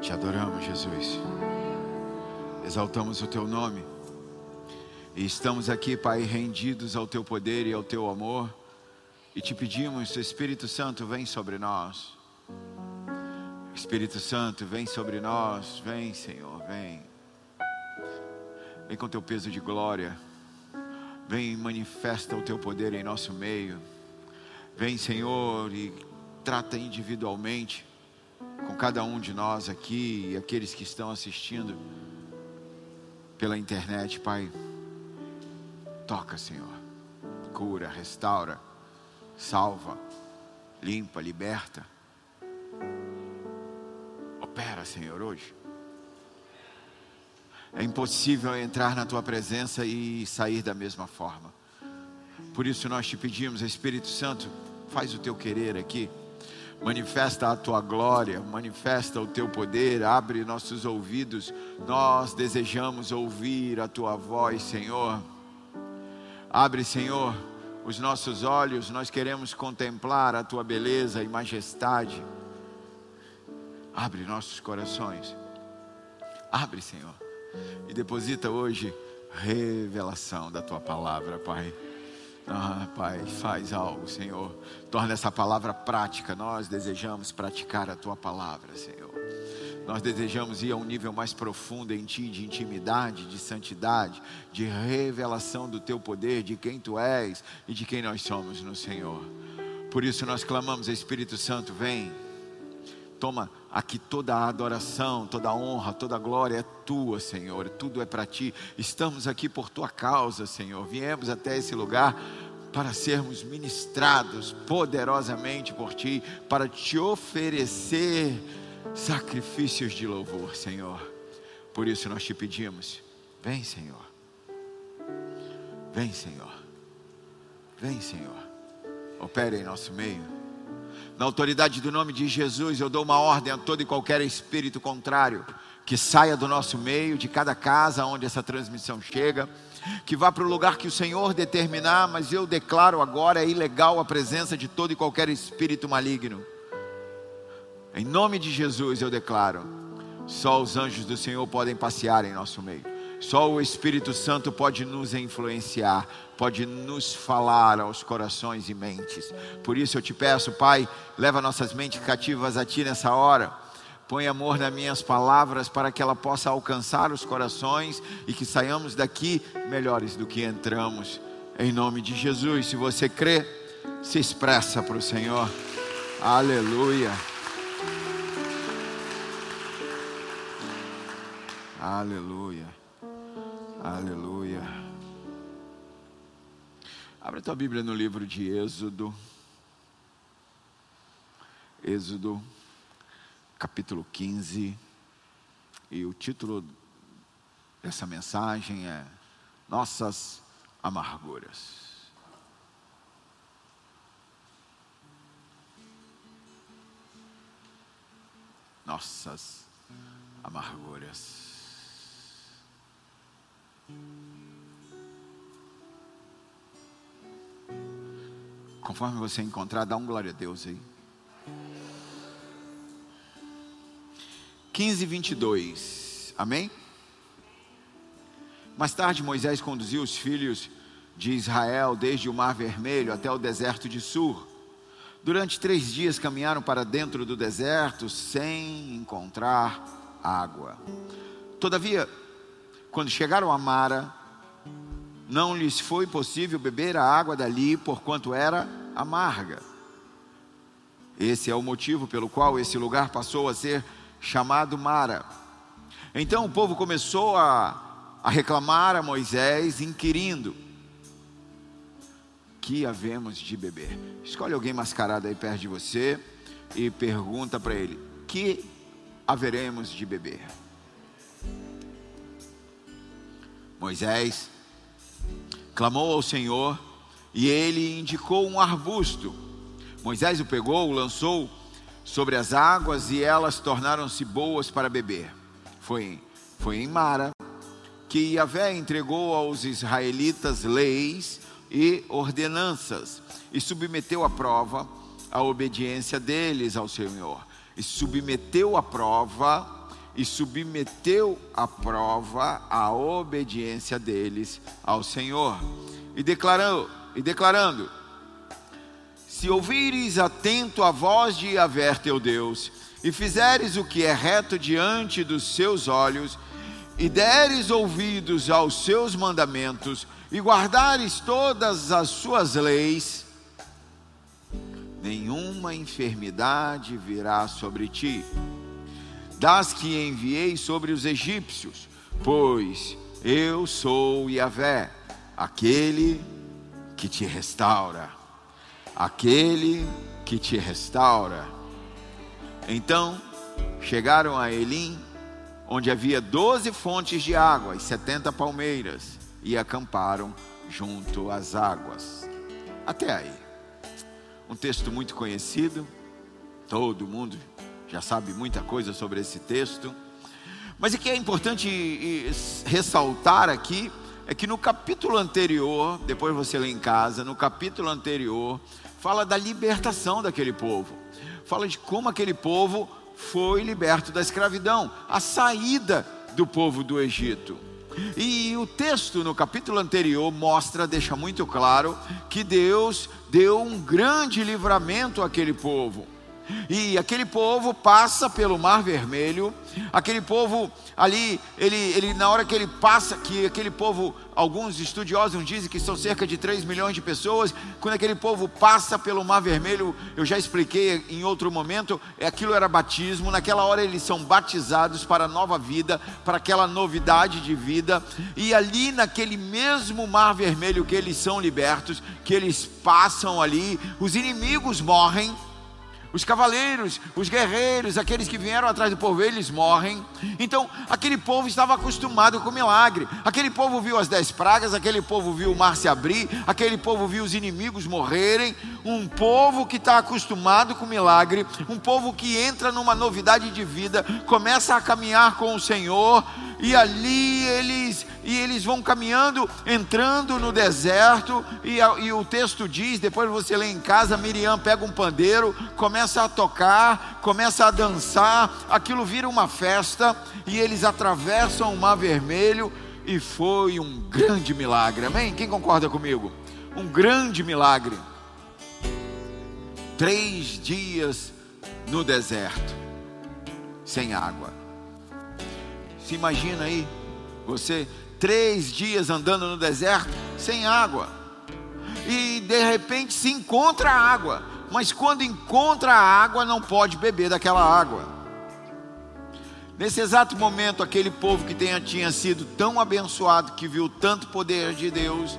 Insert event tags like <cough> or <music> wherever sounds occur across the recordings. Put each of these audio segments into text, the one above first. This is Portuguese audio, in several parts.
Te adoramos, Jesus. Exaltamos o teu nome. E estamos aqui, Pai, rendidos ao teu poder e ao teu amor. E te pedimos, Espírito Santo, vem sobre nós. Espírito Santo, vem sobre nós. Vem, Senhor, vem. Vem com teu peso de glória. Vem e manifesta o teu poder em nosso meio. Vem, Senhor, e trata individualmente com cada um de nós aqui e aqueles que estão assistindo pela internet, Pai. Toca, Senhor. Cura, restaura, salva, limpa, liberta. Opera, Senhor, hoje. É impossível entrar na tua presença e sair da mesma forma. Por isso nós te pedimos, Espírito Santo, faz o teu querer aqui. Manifesta a tua glória, manifesta o teu poder, abre nossos ouvidos. Nós desejamos ouvir a tua voz, Senhor. Abre, Senhor, os nossos olhos, nós queremos contemplar a tua beleza e majestade. Abre nossos corações. Abre, Senhor. E deposita hoje revelação da tua palavra, Pai. Ah, Pai, faz algo, Senhor. Torna essa palavra prática. Nós desejamos praticar a tua palavra, Senhor. Nós desejamos ir a um nível mais profundo em Ti, de intimidade, de santidade, de revelação do Teu poder, de quem Tu és e de quem nós somos no Senhor. Por isso nós clamamos, Espírito Santo, vem. Toma aqui toda a adoração, toda a honra, toda a glória é tua, Senhor. Tudo é para ti. Estamos aqui por tua causa, Senhor. Viemos até esse lugar para sermos ministrados poderosamente por ti, para te oferecer sacrifícios de louvor, Senhor. Por isso nós te pedimos: vem, Senhor. Vem, Senhor. Vem, Senhor. Opere em nosso meio. Na autoridade do nome de Jesus, eu dou uma ordem a todo e qualquer espírito contrário que saia do nosso meio, de cada casa onde essa transmissão chega, que vá para o lugar que o Senhor determinar, mas eu declaro agora é ilegal a presença de todo e qualquer espírito maligno. Em nome de Jesus eu declaro: só os anjos do Senhor podem passear em nosso meio. Só o Espírito Santo pode nos influenciar, pode nos falar aos corações e mentes. Por isso eu te peço, Pai, leva nossas mentes cativas a Ti nessa hora. Põe amor nas minhas palavras para que ela possa alcançar os corações e que saiamos daqui melhores do que entramos. Em nome de Jesus, se você crê, se expressa para o Senhor. Aleluia. Aleluia. Aleluia. Abra tua Bíblia no livro de Êxodo. Êxodo, capítulo 15. E o título dessa mensagem é Nossas Amarguras. Nossas amarguras. Conforme você encontrar, dá um glória a Deus aí. 15, 22. Amém? Mais tarde, Moisés conduziu os filhos de Israel desde o Mar Vermelho até o deserto de Sur. Durante três dias caminharam para dentro do deserto sem encontrar água. Todavia, quando chegaram a Mara, não lhes foi possível beber a água dali, porquanto era amarga. Esse é o motivo pelo qual esse lugar passou a ser chamado Mara. Então o povo começou a, a reclamar a Moisés, inquirindo: Que havemos de beber? Escolhe alguém mascarado aí perto de você e pergunta para ele: Que haveremos de beber? Moisés clamou ao Senhor e ele indicou um arbusto. Moisés o pegou, o lançou sobre as águas e elas tornaram-se boas para beber. Foi, foi em Mara que Yahvé entregou aos israelitas leis e ordenanças e submeteu à prova a obediência deles ao Senhor. E submeteu à prova e submeteu à prova a obediência deles ao Senhor. E declarou, e declarando: Se ouvires atento a voz de Yahvé teu Deus, e fizeres o que é reto diante dos seus olhos, e deres ouvidos aos seus mandamentos, e guardares todas as suas leis, nenhuma enfermidade virá sobre ti das que enviei sobre os egípcios, pois eu sou Yahvé, aquele que te restaura, aquele que te restaura. Então chegaram a Elim, onde havia doze fontes de água e setenta palmeiras, e acamparam junto às águas. Até aí. Um texto muito conhecido, todo mundo já sabe muita coisa sobre esse texto. Mas o que é importante ressaltar aqui é que no capítulo anterior, depois você lê em casa, no capítulo anterior, fala da libertação daquele povo. Fala de como aquele povo foi liberto da escravidão, a saída do povo do Egito. E o texto no capítulo anterior mostra, deixa muito claro, que Deus deu um grande livramento àquele povo. E aquele povo passa pelo Mar Vermelho, aquele povo ali, ele, ele na hora que ele passa, que aquele povo, alguns estudiosos dizem que são cerca de 3 milhões de pessoas, quando aquele povo passa pelo Mar Vermelho, eu já expliquei em outro momento, é, aquilo era batismo, naquela hora eles são batizados para a nova vida, para aquela novidade de vida, e ali naquele mesmo Mar Vermelho que eles são libertos, que eles passam ali, os inimigos morrem, os cavaleiros, os guerreiros, aqueles que vieram atrás do povo, eles morrem. Então, aquele povo estava acostumado com milagre. Aquele povo viu as dez pragas, aquele povo viu o mar se abrir, aquele povo viu os inimigos morrerem. Um povo que está acostumado com milagre, um povo que entra numa novidade de vida, começa a caminhar com o Senhor, e ali eles e eles vão caminhando, entrando no deserto, e, e, o texto diz, depois você lê em casa, Miriam pega um pandeiro, começa a tocar, começa a dançar, aquilo vira uma festa, e eles atravessam o mar vermelho, e foi um grande milagre, amém? Quem concorda comigo? Um grande milagre. Três dias no deserto, sem água. Se imagina aí, você três dias andando no deserto sem água. E de repente se encontra água, mas quando encontra a água, não pode beber daquela água. Nesse exato momento, aquele povo que tenha, tinha sido tão abençoado, que viu tanto poder de Deus,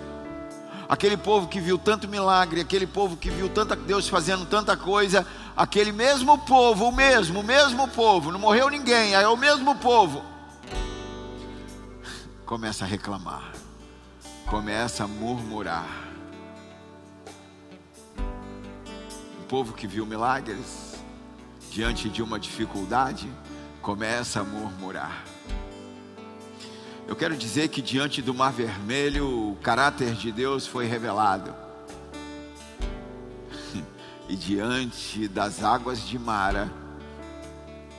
aquele povo que viu tanto milagre, aquele povo que viu tanta Deus fazendo tanta coisa, aquele mesmo povo, o mesmo, o mesmo povo, não morreu ninguém, é o mesmo povo começa a reclamar, começa a murmurar. Um povo que viu milagres diante de uma dificuldade começa a murmurar. Eu quero dizer que diante do Mar Vermelho o caráter de Deus foi revelado. <laughs> E diante das águas de Mara,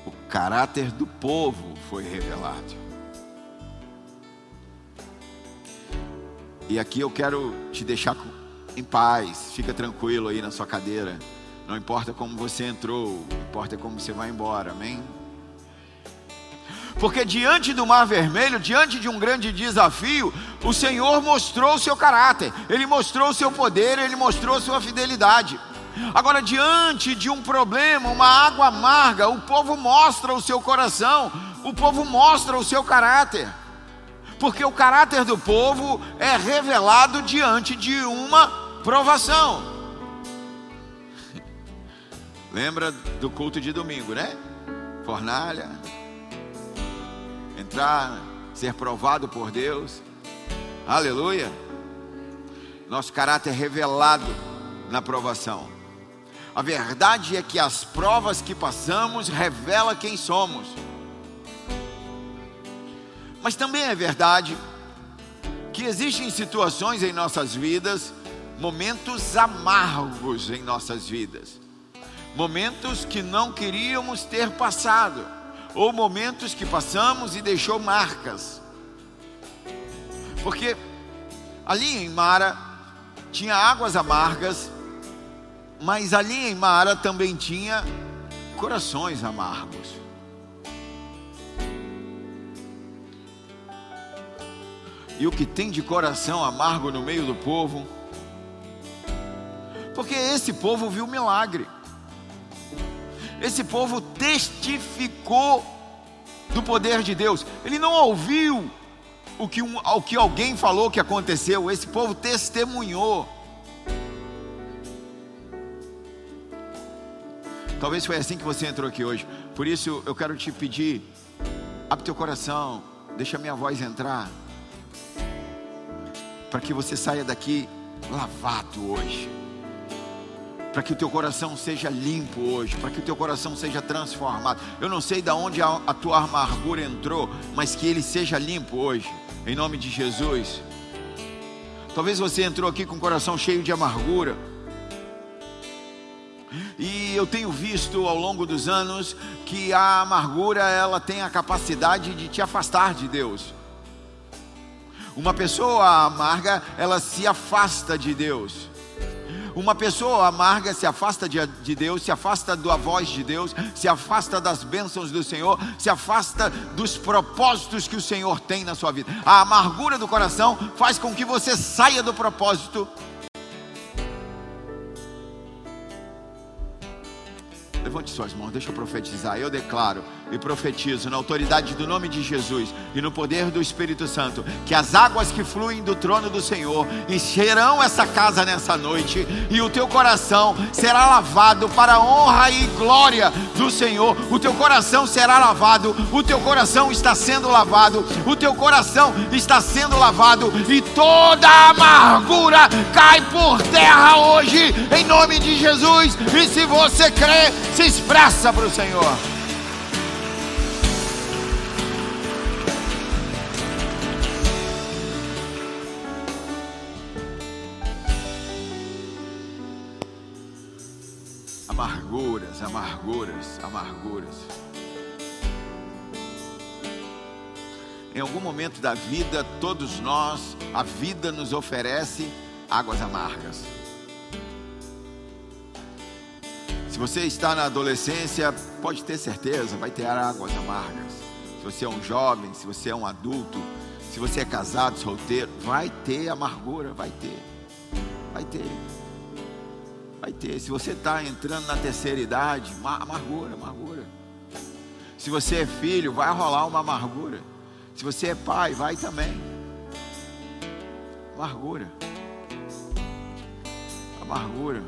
o caráter do povo foi revelado. E aqui eu quero te deixar em paz, fica tranquilo aí na sua cadeira. Não importa como você entrou, importa como você vai embora, amém? Porque diante do Mar Vermelho, diante de um grande desafio, o Senhor mostrou o seu caráter, Ele mostrou o seu poder, Ele mostrou a sua fidelidade. Agora, diante de um problema, uma água amarga, o povo mostra o seu coração, o povo mostra o seu caráter porque o caráter do povo é revelado diante de uma provação. <laughs> Lembra do culto de domingo, né? Fornalha, entrar, ser provado por Deus. Aleluia. Nosso caráter é revelado na provação. A verdade é que as provas que passamos revela quem somos. Mas também é verdade que existem situações em nossas vidas, momentos amargos em nossas vidas, momentos que não queríamos ter passado, ou momentos que passamos e deixou marcas. Porque ali em Mara tinha águas amargas, mas ali em Mara também tinha corações amargos. E o que tem de coração amargo no meio do povo? Porque esse povo viu milagre. Esse povo testificou do poder de Deus. Ele não ouviu o que, um, o que alguém falou que aconteceu. Esse povo testemunhou. Talvez foi assim que você entrou aqui hoje. Por isso eu quero te pedir, abre teu coração, deixa minha voz entrar, para que você saia daqui lavado hoje para que o teu coração seja limpo hoje, para que o teu coração seja transformado. Eu não sei de onde a, a tua amargura entrou, mas que ele seja limpo hoje, em nome de Jesus. Talvez você entrou aqui com o coração cheio de amargura. E eu tenho visto ao longo dos anos que a amargura ela tem a capacidade de te afastar de Deus. Uma pessoa amarga, ela se afasta de Deus. Uma pessoa amarga se afasta de, de Deus, se afasta da voz de Deus, se afasta das bênçãos do Senhor, se afasta dos propósitos que o Senhor tem na sua vida. A amargura do coração faz com que você saia do propósito Levante suas mãos, deixa eu profetizar. Eu declaro e profetizo na autoridade do nome de Jesus e no poder do Espírito Santo que as águas que fluem do trono do Senhor encherão essa casa nessa noite e o teu coração será lavado para a honra e glória do Senhor. O teu coração será lavado, o teu coração está sendo lavado, o teu coração está sendo lavado e toda amargura cai por terra hoje em nome de Jesus. E se você crê, se expressa para o Senhor. Amarguras, amarguras, amarguras. Em algum momento da vida, todos nós, a vida nos oferece águas amargas. você está na adolescência, pode ter certeza, vai ter águas amargas. Se você é um jovem, se você é um adulto, se você é casado, solteiro, vai ter amargura, vai ter. Vai ter. Vai ter. Se você está entrando na terceira idade, amargura, amargura. Se você é filho, vai rolar uma amargura. Se você é pai, vai também. Amargura. Amargura.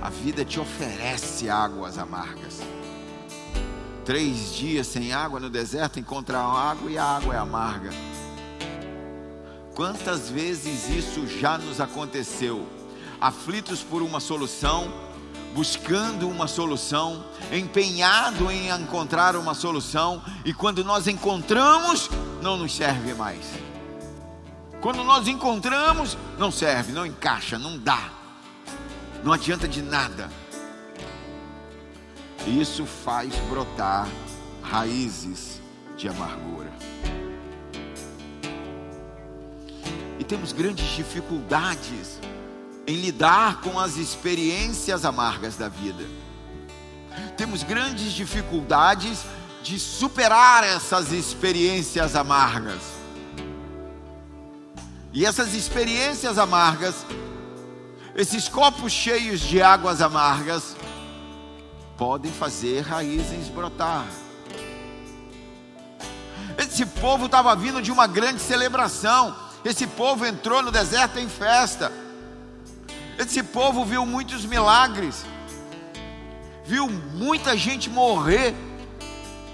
A vida te oferece águas amargas. Três dias sem água no deserto, encontrar água e a água é amarga. Quantas vezes isso já nos aconteceu? Aflitos por uma solução, buscando uma solução, empenhado em encontrar uma solução, e quando nós encontramos, não nos serve mais. Quando nós encontramos, não serve, não encaixa, não dá não adianta de nada. Isso faz brotar raízes de amargura. E temos grandes dificuldades em lidar com as experiências amargas da vida. Temos grandes dificuldades de superar essas experiências amargas. E essas experiências amargas esses copos cheios de águas amargas podem fazer raízes brotar. Esse povo estava vindo de uma grande celebração. Esse povo entrou no deserto em festa. Esse povo viu muitos milagres. Viu muita gente morrer.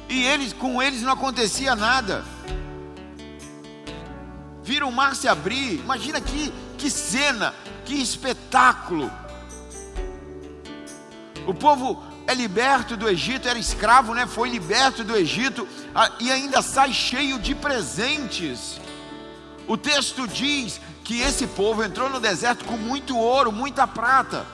E eles com eles não acontecia nada. Viram o mar se abrir. Imagina que, que cena. Que espetáculo! O povo é liberto do Egito, era escravo, né? Foi liberto do Egito e ainda sai cheio de presentes. O texto diz que esse povo entrou no deserto com muito ouro, muita prata.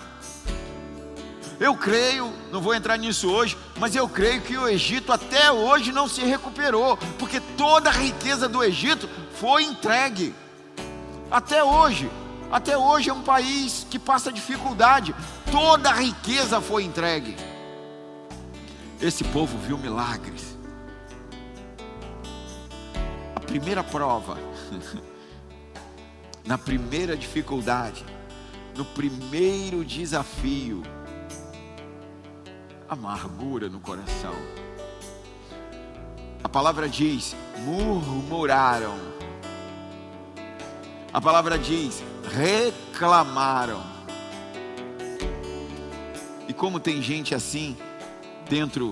Eu creio, não vou entrar nisso hoje, mas eu creio que o Egito até hoje não se recuperou, porque toda a riqueza do Egito foi entregue. Até hoje, até hoje é um país que passa dificuldade, toda a riqueza foi entregue. Esse povo viu milagres. A primeira prova, <laughs> na primeira dificuldade, no primeiro desafio, amargura no coração. A palavra diz: murmuraram. A palavra diz: reclamaram. E como tem gente assim dentro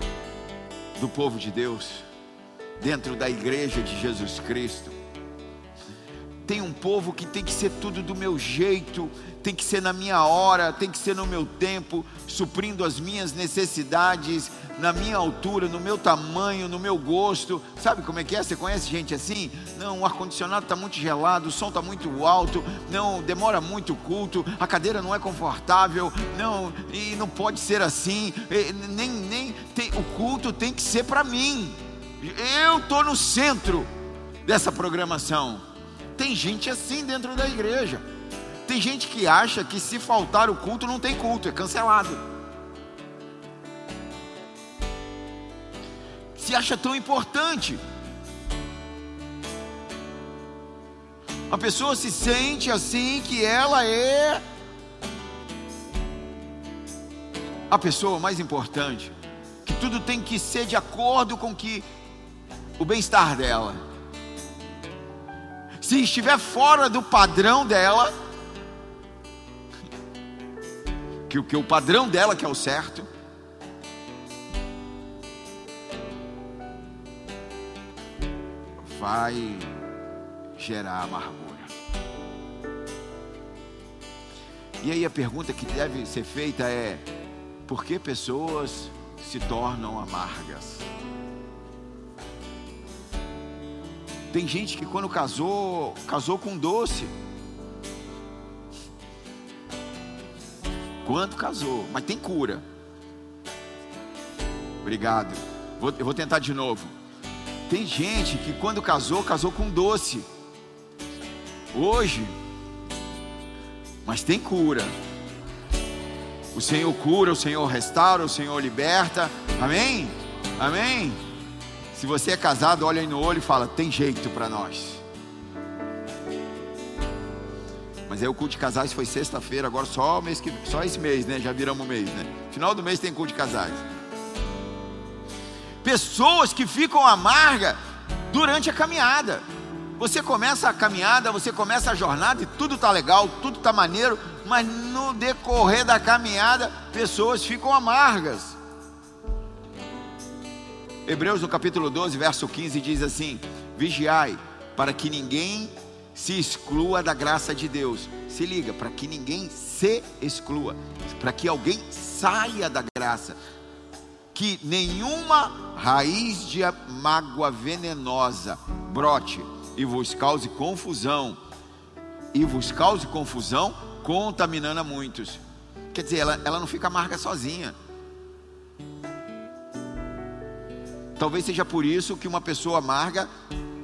do povo de Deus, dentro da igreja de Jesus Cristo, tem um povo que tem que ser tudo do meu jeito, tem que ser na minha hora, tem que ser no meu tempo, suprindo as minhas necessidades, na minha altura, no meu tamanho, no meu gosto. Sabe como é que é? Você conhece gente assim? Não, o ar-condicionado está muito gelado, o som está muito alto, não, demora muito o culto, a cadeira não é confortável, não, e não pode ser assim, nem, nem tem, o culto tem que ser para mim. Eu estou no centro dessa programação. Tem gente assim dentro da igreja. Tem gente que acha que se faltar o culto não tem culto, é cancelado. Se acha tão importante. A pessoa se sente assim que ela é a pessoa mais importante, que tudo tem que ser de acordo com que o bem-estar dela. Se estiver fora do padrão dela, que o que o padrão dela que é o certo. Vai gerar amargura. E aí a pergunta que deve ser feita é: por que pessoas se tornam amargas? Tem gente que quando casou, casou com doce. Quanto casou, mas tem cura. Obrigado. Vou, eu vou tentar de novo. Tem gente que quando casou, casou com doce. Hoje, mas tem cura. O Senhor cura, o Senhor restaura, o Senhor liberta. Amém? Amém? Se você é casado, olha aí no olho e fala: tem jeito para nós. Mas aí o culto de casais foi sexta-feira, agora só, mês que, só esse mês, né? Já viramos mês, né? Final do mês tem culto de casais. Pessoas que ficam amargas durante a caminhada. Você começa a caminhada, você começa a jornada e tudo está legal, tudo está maneiro, mas no decorrer da caminhada, pessoas ficam amargas. Hebreus no capítulo 12, verso 15 diz assim: Vigiai, para que ninguém se exclua da graça de Deus. Se liga, para que ninguém se exclua, para que alguém saia da graça, que nenhuma raiz de mágoa venenosa brote e vos cause confusão, e vos cause confusão, contaminando a muitos. Quer dizer, ela, ela não fica amarga sozinha. Talvez seja por isso que uma pessoa amarga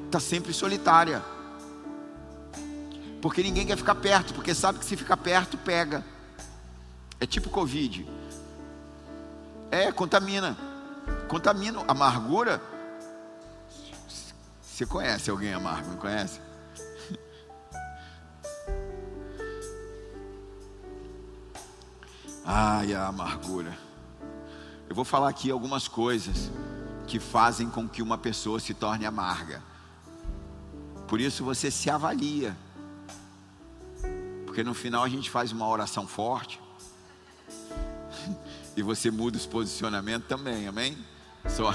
está sempre solitária porque ninguém quer ficar perto, porque sabe que se ficar perto, pega. É tipo Covid. É, contamina. Contamina. Amargura. Você conhece alguém amargo, não conhece? <laughs> Ai, a amargura. Eu vou falar aqui algumas coisas que fazem com que uma pessoa se torne amarga. Por isso você se avalia. Porque no final a gente faz uma oração forte. <laughs> E você muda os posicionamentos também, amém? Só,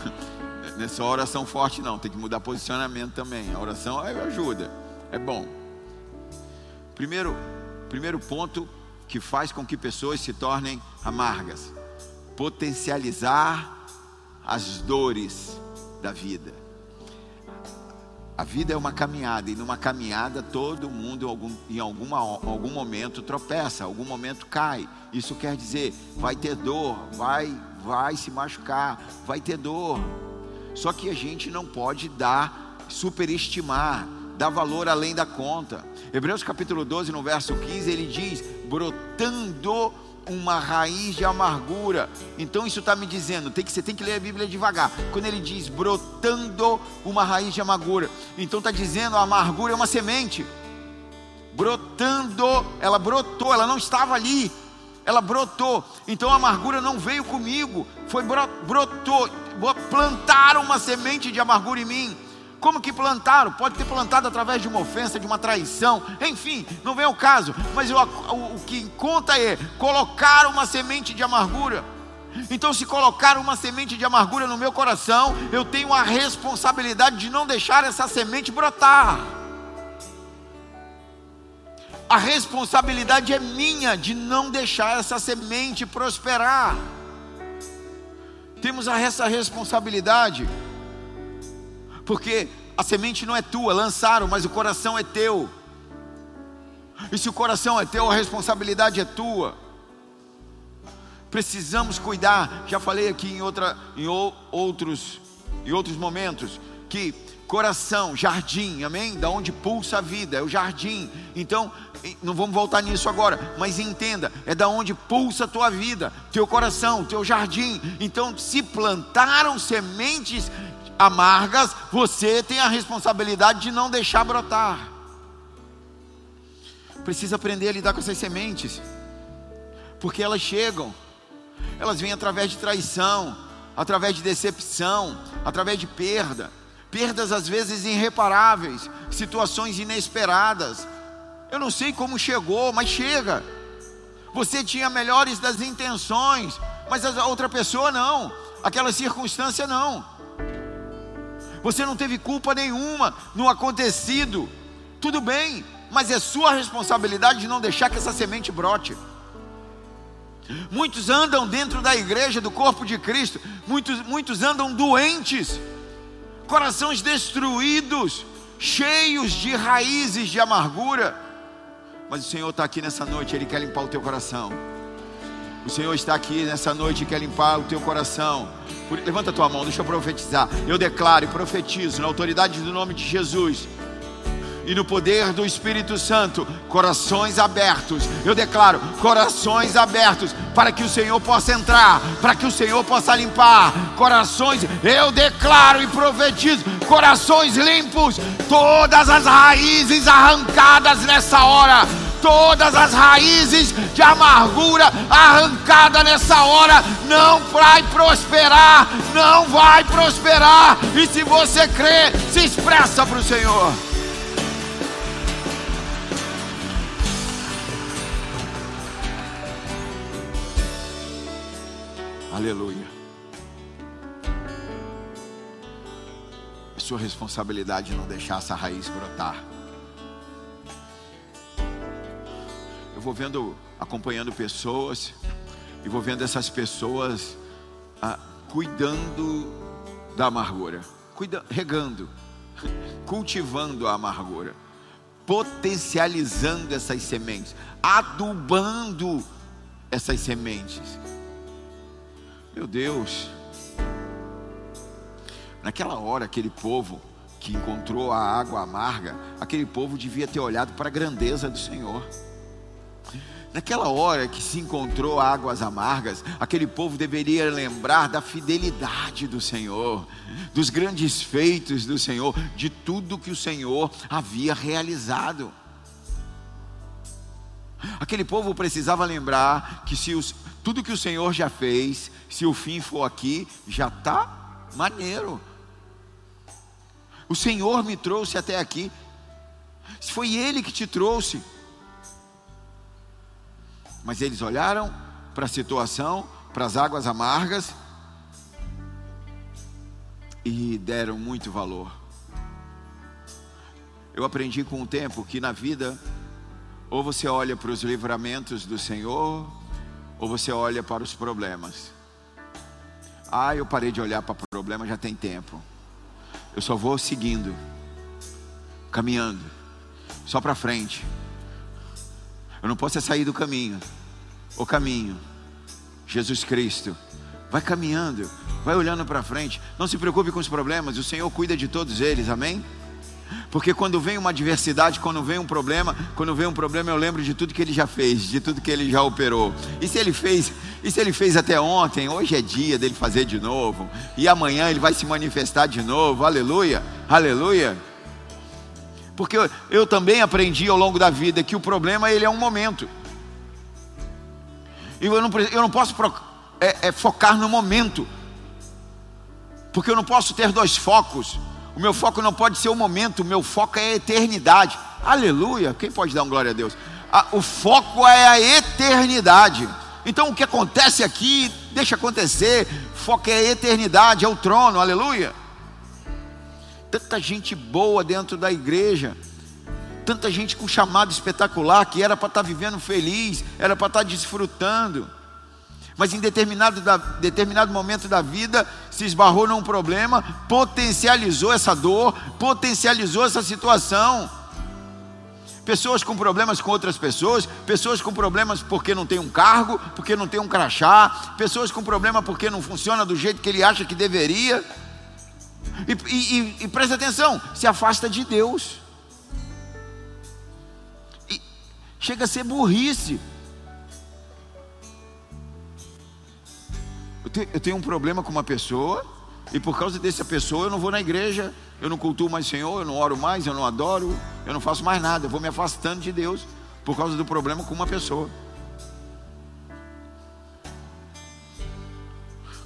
não é só oração forte, não, tem que mudar posicionamento também. A oração ajuda, é bom. Primeiro, primeiro ponto que faz com que pessoas se tornem amargas: potencializar as dores da vida. A vida é uma caminhada, e numa caminhada todo mundo em algum, em alguma, algum momento tropeça, algum momento cai. Isso quer dizer, vai ter dor, vai, vai se machucar, vai ter dor. Só que a gente não pode dar, superestimar, dar valor além da conta. Hebreus capítulo 12, no verso 15, ele diz: brotando uma raiz de amargura. Então isso está me dizendo, tem que, você tem que ler a Bíblia devagar. Quando ele diz brotando uma raiz de amargura, então está dizendo a amargura é uma semente. Brotando, ela brotou, ela não estava ali, ela brotou. Então a amargura não veio comigo, foi brotou, plantaram uma semente de amargura em mim. Como que plantaram? Pode ter plantado através de uma ofensa, de uma traição, enfim, não vem ao caso. Mas o, o, o que conta é colocar uma semente de amargura. Então, se colocar uma semente de amargura no meu coração, eu tenho a responsabilidade de não deixar essa semente brotar. A responsabilidade é minha de não deixar essa semente prosperar. Temos essa responsabilidade porque a semente não é tua, lançaram, mas o coração é teu. E se o coração é teu, a responsabilidade é tua. Precisamos cuidar. Já falei aqui em, outra, em outros, em outros momentos que coração, jardim, amém? Da onde pulsa a vida, é o jardim. Então, não vamos voltar nisso agora, mas entenda, é da onde pulsa a tua vida, teu coração, teu jardim. Então, se plantaram sementes amargas, você tem a responsabilidade de não deixar brotar. Precisa aprender a lidar com essas sementes, porque elas chegam, elas vêm através de traição, através de decepção, através de perda, perdas às vezes irreparáveis, situações inesperadas. Eu não sei como chegou, mas chega. Você tinha melhores das intenções, mas a outra pessoa não, aquela circunstância não. Você não teve culpa nenhuma no acontecido. Tudo bem, mas é sua responsabilidade de não deixar que essa semente brote. Muitos andam dentro da igreja, do corpo de Cristo, muitos, muitos andam doentes, corações destruídos, cheios de raízes de amargura. Mas o Senhor está aqui nessa noite, Ele quer limpar o teu coração. O Senhor está aqui nessa noite e quer limpar o teu coração. Levanta a tua mão, deixa eu profetizar. Eu declaro e profetizo na autoridade do nome de Jesus e no poder do Espírito Santo, corações abertos. Eu declaro corações abertos para que o Senhor possa entrar, para que o Senhor possa limpar corações. Eu declaro e profetizo corações limpos, todas as raízes arrancadas nessa hora todas as raízes de amargura arrancada nessa hora, não vai prosperar, não vai prosperar. E se você crê, se expressa para o Senhor. Aleluia. É sua responsabilidade não deixar essa raiz brotar. Eu vou vendo, acompanhando pessoas, e vou vendo essas pessoas ah, cuidando da amargura, cuida, regando, <laughs> cultivando a amargura, potencializando essas sementes, adubando essas sementes. Meu Deus, naquela hora, aquele povo que encontrou a água amarga, aquele povo devia ter olhado para a grandeza do Senhor. Naquela hora que se encontrou águas amargas, aquele povo deveria lembrar da fidelidade do Senhor, dos grandes feitos do Senhor, de tudo que o Senhor havia realizado. Aquele povo precisava lembrar que se os, tudo que o Senhor já fez, se o fim for aqui, já está maneiro. O Senhor me trouxe até aqui. Foi Ele que te trouxe. Mas eles olharam para a situação, para as águas amargas e deram muito valor. Eu aprendi com o tempo que na vida, ou você olha para os livramentos do Senhor, ou você olha para os problemas. Ah, eu parei de olhar para o problema já tem tempo. Eu só vou seguindo. caminhando, só para frente. Eu não posso é sair do caminho. O caminho, Jesus Cristo. Vai caminhando, vai olhando para frente. Não se preocupe com os problemas, o Senhor cuida de todos eles, amém? Porque quando vem uma adversidade, quando vem um problema, quando vem um problema, eu lembro de tudo que ele já fez, de tudo que ele já operou. E se ele fez, e se ele fez até ontem, hoje é dia dele fazer de novo, e amanhã ele vai se manifestar de novo. Aleluia. Aleluia. Porque eu, também aprendi ao longo da vida que o problema ele é um momento. E eu não, eu não posso é, é focar no momento. Porque eu não posso ter dois focos. O meu foco não pode ser o momento, o meu foco é a eternidade. Aleluia! Quem pode dar um glória a Deus? o foco é a eternidade. Então o que acontece aqui, deixa acontecer. Foco é a eternidade, é o trono. Aleluia! Tanta gente boa dentro da igreja, tanta gente com chamado espetacular que era para estar tá vivendo feliz, era para estar tá desfrutando, mas em determinado, da, determinado momento da vida se esbarrou num problema, potencializou essa dor, potencializou essa situação. Pessoas com problemas com outras pessoas, pessoas com problemas porque não tem um cargo, porque não tem um crachá, pessoas com problema porque não funciona do jeito que ele acha que deveria. E, e, e presta atenção, se afasta de Deus. E chega a ser burrice. Eu tenho, eu tenho um problema com uma pessoa, e por causa dessa pessoa eu não vou na igreja, eu não cultuo mais o Senhor, eu não oro mais, eu não adoro, eu não faço mais nada, eu vou me afastando de Deus por causa do problema com uma pessoa.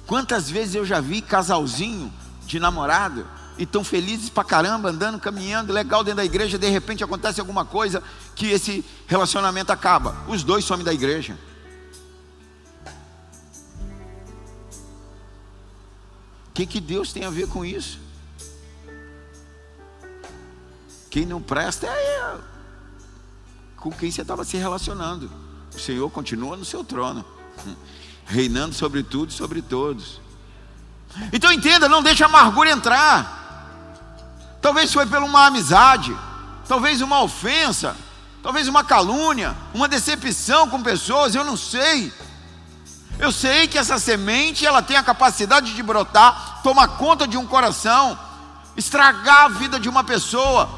Quantas vezes eu já vi casalzinho de namorado e tão felizes pra caramba, andando, caminhando, legal dentro da igreja, de repente acontece alguma coisa que esse relacionamento acaba. Os dois somem da igreja. O que, que Deus tem a ver com isso? Quem não presta é com quem você estava se relacionando. O Senhor continua no seu trono, <laughs> reinando sobre tudo e sobre todos. Então entenda, não deixe a amargura entrar. Talvez foi por uma amizade, talvez uma ofensa, talvez uma calúnia, uma decepção com pessoas, eu não sei. Eu sei que essa semente ela tem a capacidade de brotar, tomar conta de um coração, estragar a vida de uma pessoa,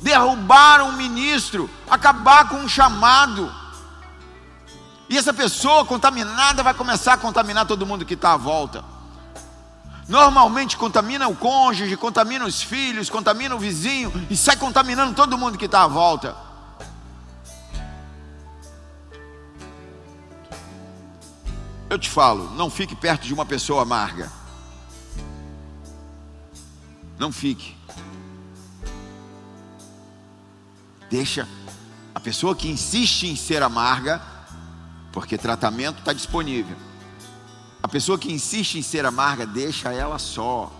derrubar um ministro, acabar com um chamado. E essa pessoa contaminada vai começar a contaminar todo mundo que está à volta. Normalmente contamina o cônjuge, contamina os filhos, contamina o vizinho e sai contaminando todo mundo que está à volta. Eu te falo, não fique perto de uma pessoa amarga. Não fique. Deixa a pessoa que insiste em ser amarga, porque tratamento está disponível. A pessoa que insiste em ser amarga, deixa ela só,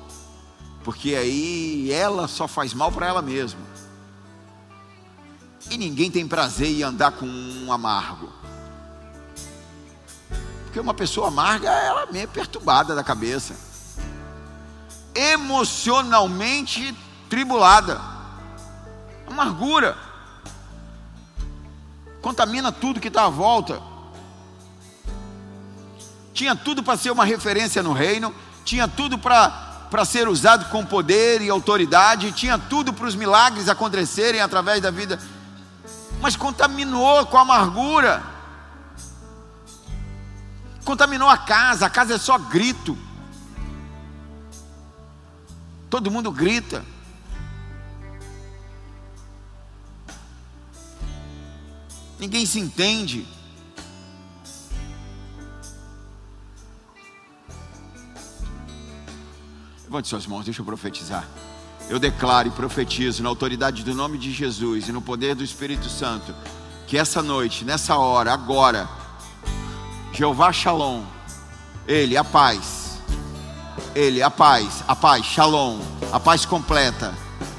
porque aí ela só faz mal para ela mesma. E ninguém tem prazer em andar com um amargo. Porque uma pessoa amarga, ela é meio perturbada da cabeça, emocionalmente tribulada, amargura, contamina tudo que está à volta tinha tudo para ser uma referência no reino, tinha tudo para ser usado com poder e autoridade, tinha tudo para os milagres acontecerem através da vida, mas contaminou com amargura, contaminou a casa, a casa é só grito, todo mundo grita. Ninguém se entende. Levante suas mãos, deixa eu profetizar. Eu declaro e profetizo na autoridade do nome de Jesus e no poder do Espírito Santo que essa noite, nessa hora, agora, Jeová Shalom, Ele, a paz, Ele, a paz, a paz, Shalom, a paz completa.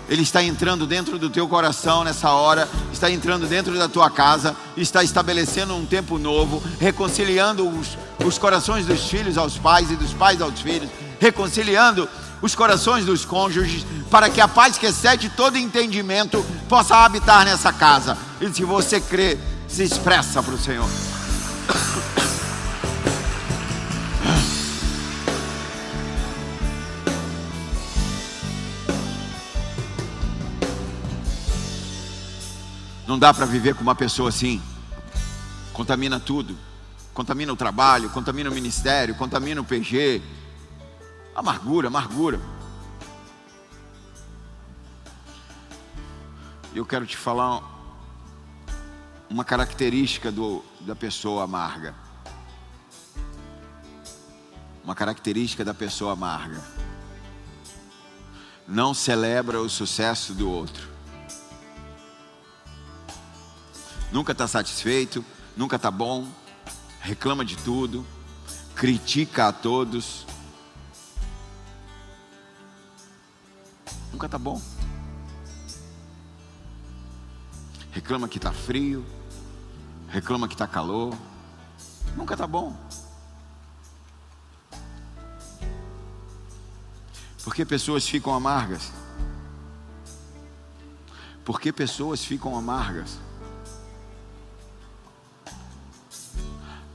Ele está entrando dentro do teu coração nessa hora, está entrando dentro da tua casa, está estabelecendo um tempo novo, reconciliando os, os corações dos filhos aos pais e dos pais aos filhos, reconciliando os corações dos cônjuges, para que a paz que excede todo entendimento possa habitar nessa casa. E se você crê, se expressa para o Senhor. Não dá para viver com uma pessoa assim. Contamina tudo. Contamina o trabalho, contamina o ministério, contamina o PG. Amargura, amargura. Eu quero te falar uma característica do, da pessoa amarga. Uma característica da pessoa amarga. Não celebra o sucesso do outro. nunca está satisfeito, nunca está bom, reclama de tudo, critica a todos. Nunca está bom. Reclama que está frio, reclama que está calor, nunca está bom. Por que pessoas ficam amargas? Por que pessoas ficam amargas?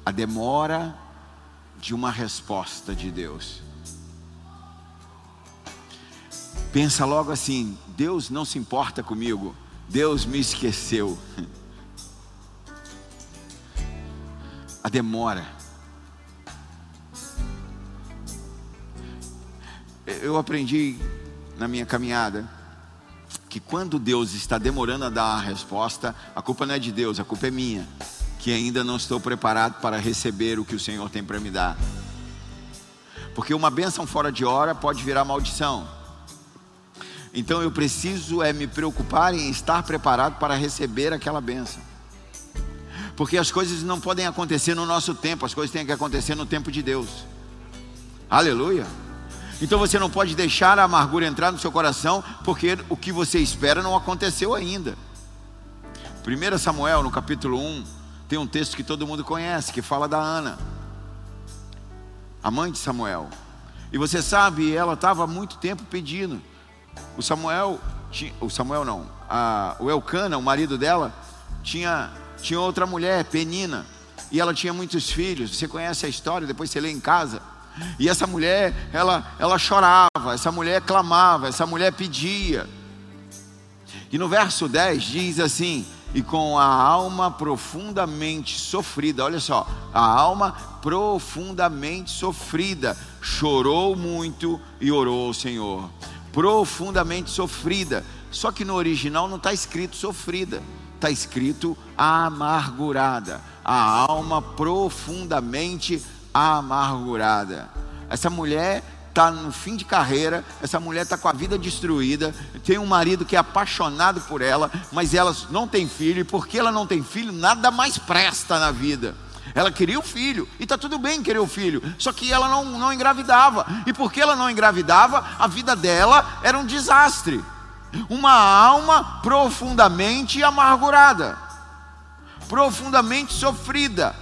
a demora de uma resposta de Deus. Pensa logo assim: Deus não se importa comigo, Deus me esqueceu. A demora. Eu aprendi na minha caminhada que quando Deus está demorando a dar a resposta, a culpa não é de Deus, a culpa é minha que ainda não estou preparado para receber o que o Senhor tem para me dar. Porque uma bênção fora de hora pode virar maldição. Então eu preciso é me preocupar em estar preparado para receber aquela bênção. Porque as coisas não podem acontecer no nosso tempo, as coisas têm que acontecer no tempo de Deus. Aleluia. Então você não pode deixar a amargura entrar no seu coração, porque o que você espera não aconteceu ainda. 1 Samuel, no capítulo 1, tem um texto que todo mundo conhece, que fala da Ana, a mãe de Samuel. E você sabe, ela estava há muito tempo pedindo. O Samuel, o Samuel não, a, o Elcana, o marido dela, tinha, tinha outra mulher, Penina, e ela tinha muitos filhos. Você conhece a história, depois você lê em casa. E essa mulher, ela, ela chorava, essa mulher clamava, essa mulher pedia. E no verso 10 diz assim: e com a alma profundamente sofrida, olha só, a alma profundamente sofrida, chorou muito e orou ao Senhor. Profundamente sofrida, só que no original não está escrito sofrida, está escrito amargurada. A alma profundamente amargurada. Essa mulher está no fim de carreira, essa mulher está com a vida destruída, tem um marido que é apaixonado por ela, mas ela não tem filho, e porque ela não tem filho, nada mais presta na vida. Ela queria o filho, e está tudo bem querer o filho, só que ela não, não engravidava, e porque ela não engravidava, a vida dela era um desastre, uma alma profundamente amargurada, profundamente sofrida.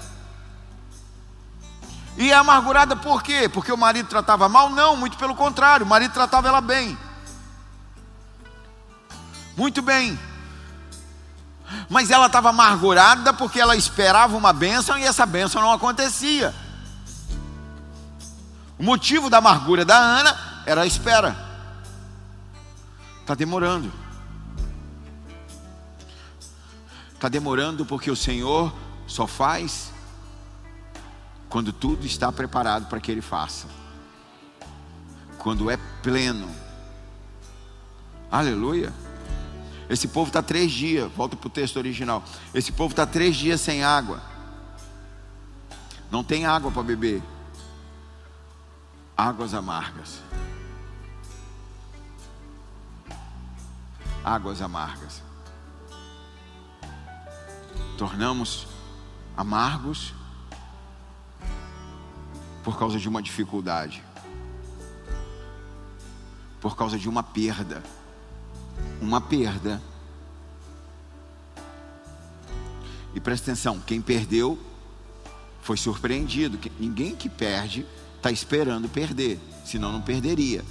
E é amargurada por quê? Porque o marido tratava mal? Não, muito pelo contrário, o marido tratava ela bem. Muito bem. Mas ela estava amargurada porque ela esperava uma bênção e essa bênção não acontecia. O motivo da amargura da Ana era a espera. Está demorando. Está demorando porque o Senhor só faz quando tudo está preparado para que ele faça. Quando é pleno. Aleluia. Esse povo está três dias, volta para o texto original. Esse povo está três dias sem água. Não tem água para beber. Águas amargas. Águas amargas. Tornamos amargos por causa de uma dificuldade, por causa de uma perda. Uma perda. E presta atenção: quem perdeu foi surpreendido. Ninguém que perde está esperando perder, senão não perderia.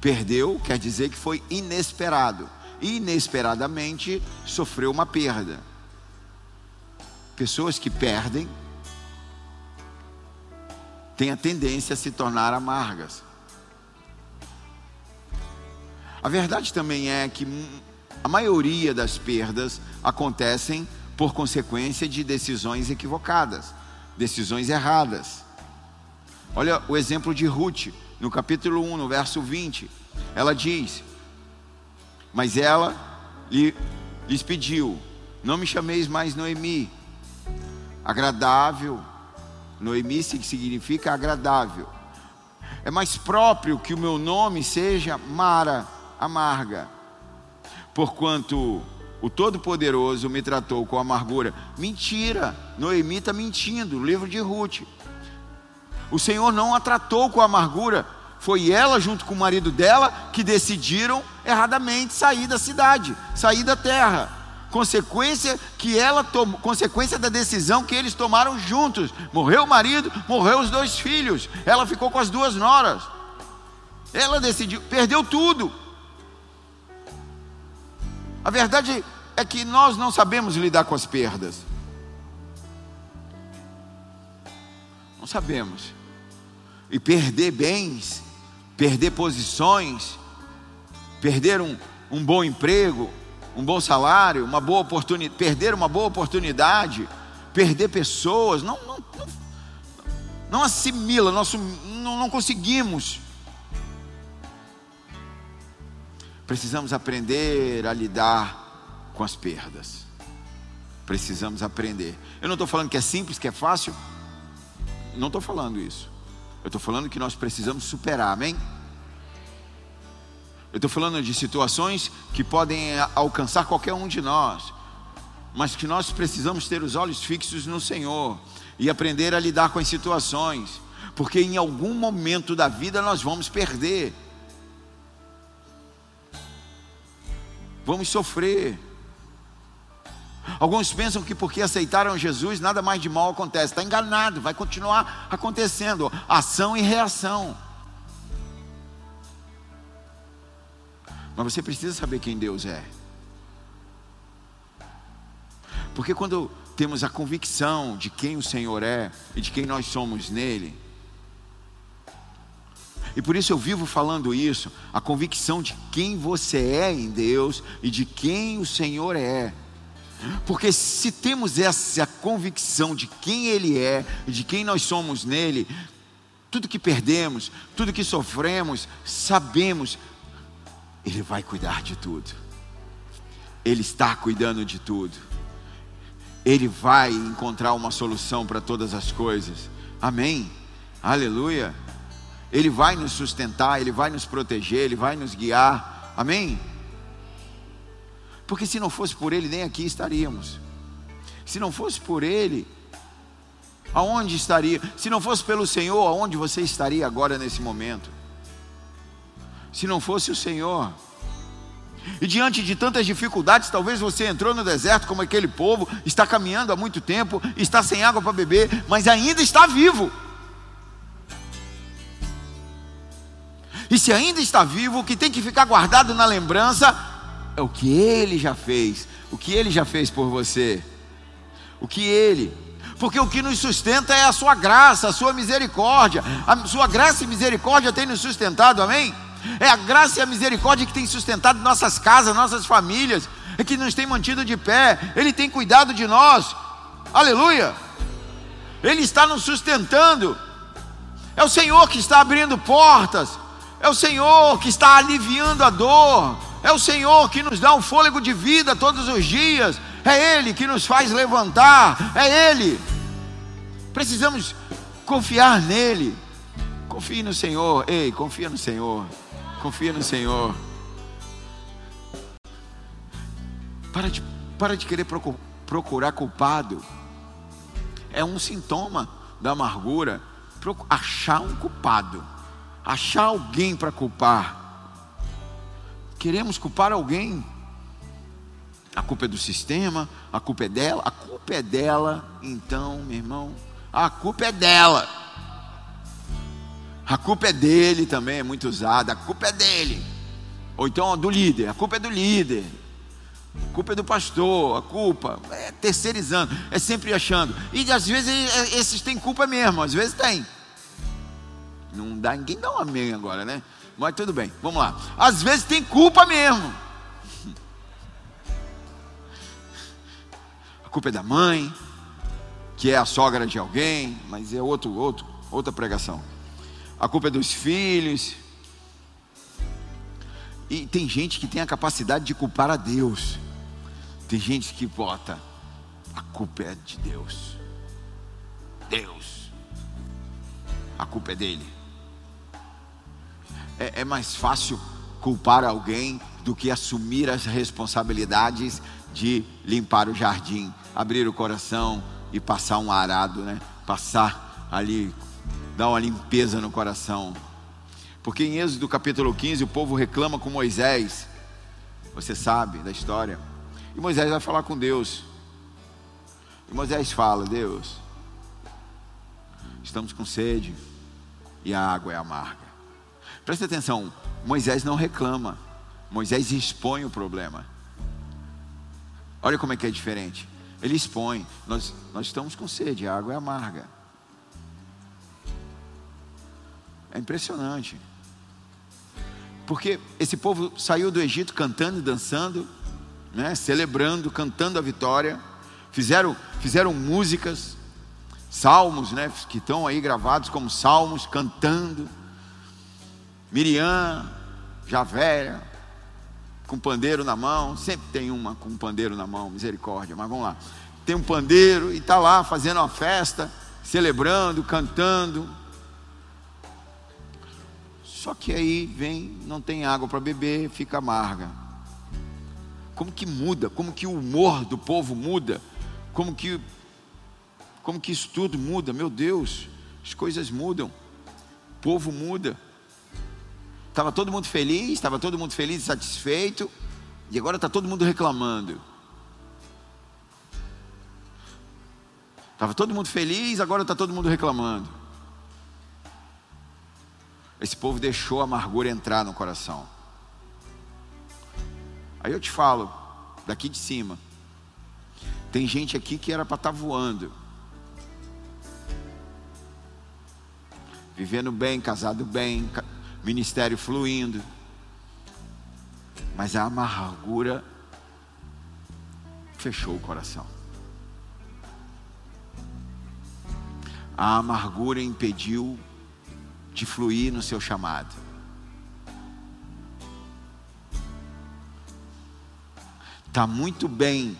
Perdeu quer dizer que foi inesperado. Inesperadamente sofreu uma perda. Pessoas que perdem têm a tendência a se tornar amargas. A verdade também é que a maioria das perdas acontecem por consequência de decisões equivocadas, decisões erradas. Olha o exemplo de Ruth, no capítulo 1, no verso 20. Ela diz: Mas ela lhe, lhes pediu: Não me chameis mais Noemi. Agradável. Noemi significa agradável. É mais próprio que o meu nome seja Mara, amarga. Porquanto o Todo-Poderoso me tratou com amargura. Mentira, Noemi está mentindo, livro de Ruth. O Senhor não a tratou com amargura. Foi ela, junto com o marido dela, que decidiram erradamente sair da cidade, sair da terra. Consequência que ela tomou, consequência da decisão que eles tomaram juntos. Morreu o marido, morreu os dois filhos. Ela ficou com as duas noras. Ela decidiu, perdeu tudo. A verdade é que nós não sabemos lidar com as perdas. Não sabemos. E perder bens, perder posições, perder um, um bom emprego, um bom salário, uma boa oportunidade, perder uma boa oportunidade, perder pessoas, não, não, não, não assimila, nós não, não conseguimos. Precisamos aprender a lidar com as perdas. Precisamos aprender. Eu não estou falando que é simples, que é fácil, não estou falando isso. Eu estou falando que nós precisamos superar, amém? Eu estou falando de situações que podem alcançar qualquer um de nós, mas que nós precisamos ter os olhos fixos no Senhor e aprender a lidar com as situações, porque em algum momento da vida nós vamos perder, vamos sofrer. Alguns pensam que porque aceitaram Jesus, nada mais de mal acontece. Está enganado, vai continuar acontecendo. Ação e reação. Mas você precisa saber quem Deus é. Porque quando temos a convicção de quem o Senhor é e de quem nós somos nele, e por isso eu vivo falando isso, a convicção de quem você é em Deus e de quem o Senhor é. Porque se temos essa convicção de quem Ele é, de quem nós somos nele, tudo que perdemos, tudo que sofremos, sabemos, Ele vai cuidar de tudo, Ele está cuidando de tudo, Ele vai encontrar uma solução para todas as coisas, amém? Aleluia. Ele vai nos sustentar, Ele vai nos proteger, Ele vai nos guiar, amém? Porque se não fosse por Ele, nem aqui estaríamos. Se não fosse por Ele, aonde estaria? Se não fosse pelo Senhor, aonde você estaria agora nesse momento? Se não fosse o Senhor. E diante de tantas dificuldades, talvez você entrou no deserto como aquele povo, está caminhando há muito tempo, está sem água para beber, mas ainda está vivo. E se ainda está vivo, o que tem que ficar guardado na lembrança é o que ele já fez, o que ele já fez por você, o que ele, porque o que nos sustenta é a sua graça, a sua misericórdia, a sua graça e misericórdia tem nos sustentado, amém? É a graça e a misericórdia que tem sustentado nossas casas, nossas famílias, é que nos tem mantido de pé, Ele tem cuidado de nós, aleluia, Ele está nos sustentando, é o Senhor que está abrindo portas, é o Senhor que está aliviando a dor, é o Senhor que nos dá um fôlego de vida todos os dias. É Ele que nos faz levantar. É Ele. Precisamos confiar nele. Confie no Senhor. Ei, confia no Senhor. Confia no Senhor. Para de, para de querer procurar culpado. É um sintoma da amargura. Achar um culpado. Achar alguém para culpar queremos culpar alguém. A culpa é do sistema, a culpa é dela, a culpa é dela, então, meu irmão, a culpa é dela. A culpa é dele também, é muito usada. A culpa é dele. Ou então do líder. A culpa é do líder. A culpa é do pastor. A culpa é terceirizando. É sempre achando. E às vezes é, esses têm culpa mesmo. Às vezes tem. Não dá, ninguém dá um amém agora, né? Mas tudo bem, vamos lá. Às vezes tem culpa mesmo. A culpa é da mãe, que é a sogra de alguém, mas é outro, outro, outra pregação. A culpa é dos filhos. E tem gente que tem a capacidade de culpar a Deus. Tem gente que bota a culpa é de Deus. Deus. A culpa é dele é, é mais fácil culpar alguém do que assumir as responsabilidades de limpar o jardim, abrir o coração e passar um arado, né? Passar ali, dar uma limpeza no coração. Porque em Êxodo capítulo 15 o povo reclama com Moisés. Você sabe da história. E Moisés vai falar com Deus. E Moisés fala: Deus, estamos com sede e a água é amarga. Presta atenção, Moisés não reclama, Moisés expõe o problema. Olha como é que é diferente. Ele expõe, nós, nós estamos com sede, a água é amarga. É impressionante. Porque esse povo saiu do Egito cantando e dançando, né, celebrando, cantando a vitória. Fizeram, fizeram músicas, salmos, né, que estão aí gravados como salmos, cantando Miriam, já velha, com pandeiro na mão, sempre tem uma com pandeiro na mão, misericórdia, mas vamos lá. Tem um pandeiro e está lá fazendo uma festa, celebrando, cantando. Só que aí vem, não tem água para beber, fica amarga. Como que muda? Como que o humor do povo muda? Como que como que isso tudo muda? Meu Deus, as coisas mudam. O povo muda. Estava todo mundo feliz, estava todo mundo feliz e satisfeito, e agora está todo mundo reclamando. Estava todo mundo feliz, agora está todo mundo reclamando. Esse povo deixou a amargura entrar no coração. Aí eu te falo, daqui de cima, tem gente aqui que era para estar tá voando, vivendo bem, casado bem, ministério fluindo. Mas a amargura fechou o coração. A amargura impediu de fluir no seu chamado. Está muito bem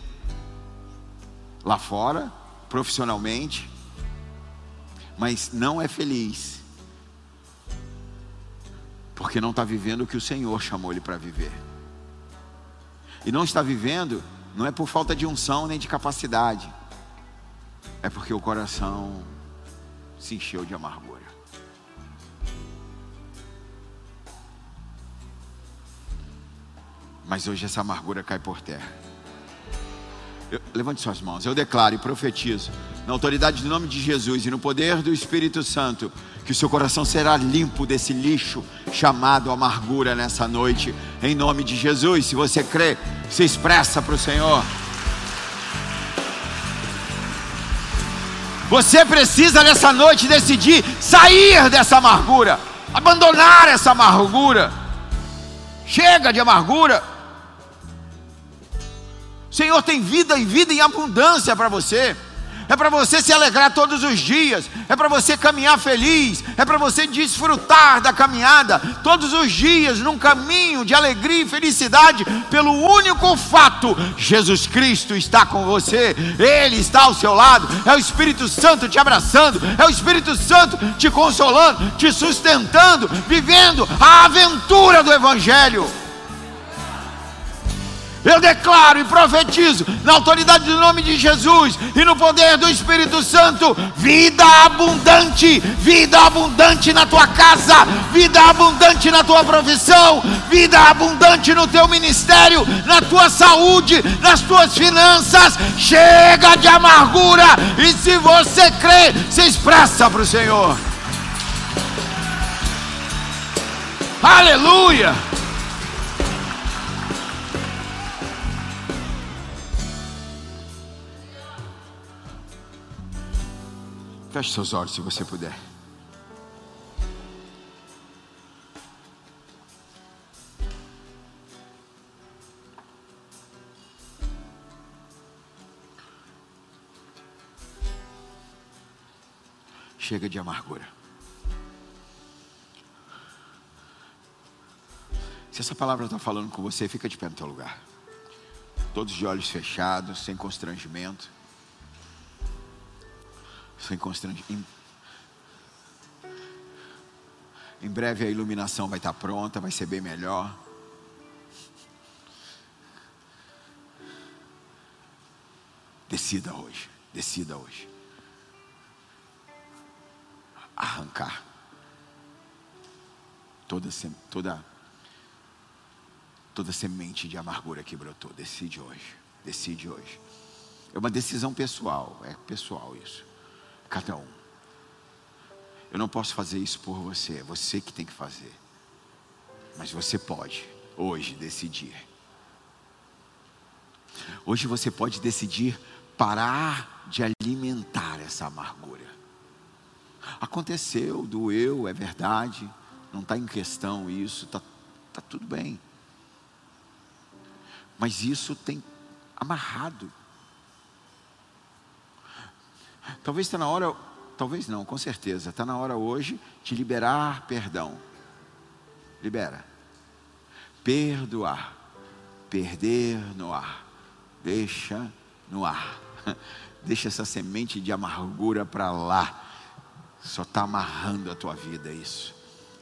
lá fora, profissionalmente, mas não é feliz porque não está vivendo o que o Senhor chamou ele para viver. E não está vivendo, não é por falta de unção nem de capacidade, é porque o coração se encheu de amargura. Mas hoje essa amargura cai por terra. Eu, levante suas mãos, eu declaro e profetizo, na autoridade do nome de Jesus e no poder do Espírito Santo, que o seu coração será limpo desse lixo chamado amargura nessa noite, em nome de Jesus. Se você crê, se expressa para o Senhor. Você precisa nessa noite decidir sair dessa amargura, abandonar essa amargura. Chega de amargura. Senhor tem vida e vida em abundância para você. É para você se alegrar todos os dias, é para você caminhar feliz, é para você desfrutar da caminhada todos os dias num caminho de alegria e felicidade, pelo único fato: Jesus Cristo está com você, Ele está ao seu lado, é o Espírito Santo te abraçando, é o Espírito Santo te consolando, te sustentando, vivendo a aventura do Evangelho. Eu declaro e profetizo, na autoridade do nome de Jesus e no poder do Espírito Santo, vida abundante, vida abundante na tua casa, vida abundante na tua profissão, vida abundante no teu ministério, na tua saúde, nas tuas finanças. Chega de amargura e se você crê, se expressa para o Senhor. Aleluia! Feche seus olhos se você puder. Chega de amargura. Se essa palavra está falando com você, fica de pé no teu lugar. Todos de olhos fechados, sem constrangimento. Sem constrangimento. Em breve a iluminação vai estar pronta, vai ser bem melhor. Decida hoje, decida hoje. Arrancar toda, toda toda semente de amargura que brotou. Decide hoje. Decide hoje. É uma decisão pessoal. É pessoal isso. Cada um. Eu não posso fazer isso por você. É você que tem que fazer. Mas você pode, hoje, decidir. Hoje você pode decidir parar de alimentar essa amargura. Aconteceu, doeu, é verdade. Não está em questão isso. Está tá tudo bem. Mas isso tem amarrado. Talvez está na hora, talvez não, com certeza, está na hora hoje de liberar perdão. Libera. Perdoar. Perder no ar. Deixa no ar. <laughs> Deixa essa semente de amargura para lá. Só está amarrando a tua vida, isso.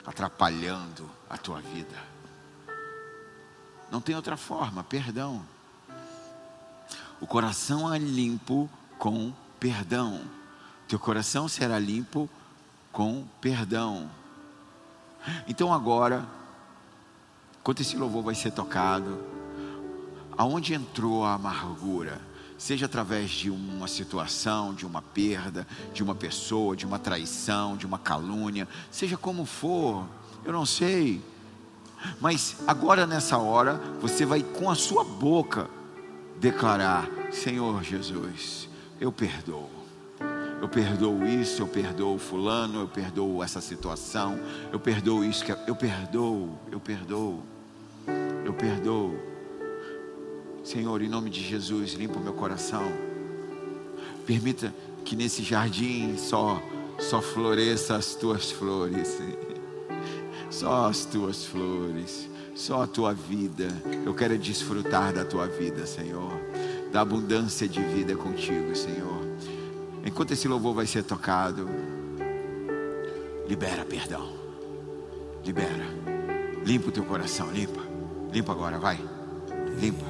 Atrapalhando a tua vida. Não tem outra forma, perdão. O coração é limpo com perdão. Teu coração será limpo com perdão. Então agora, enquanto esse louvor vai ser tocado, aonde entrou a amargura? Seja através de uma situação, de uma perda, de uma pessoa, de uma traição, de uma calúnia, seja como for, eu não sei. Mas agora nessa hora, você vai com a sua boca declarar: Senhor Jesus, eu perdoo. Eu perdoo isso, eu perdoo fulano, eu perdoo essa situação, eu perdoo isso, eu perdoo, eu perdoo, eu perdoo. Senhor, em nome de Jesus, limpa o meu coração. Permita que nesse jardim só só floresça as tuas flores <laughs> só as tuas flores, só a tua vida. Eu quero desfrutar da tua vida, Senhor, da abundância de vida contigo, Senhor. Enquanto esse louvor vai ser tocado, libera perdão, libera, limpa o teu coração, limpa, limpa agora, vai, limpa.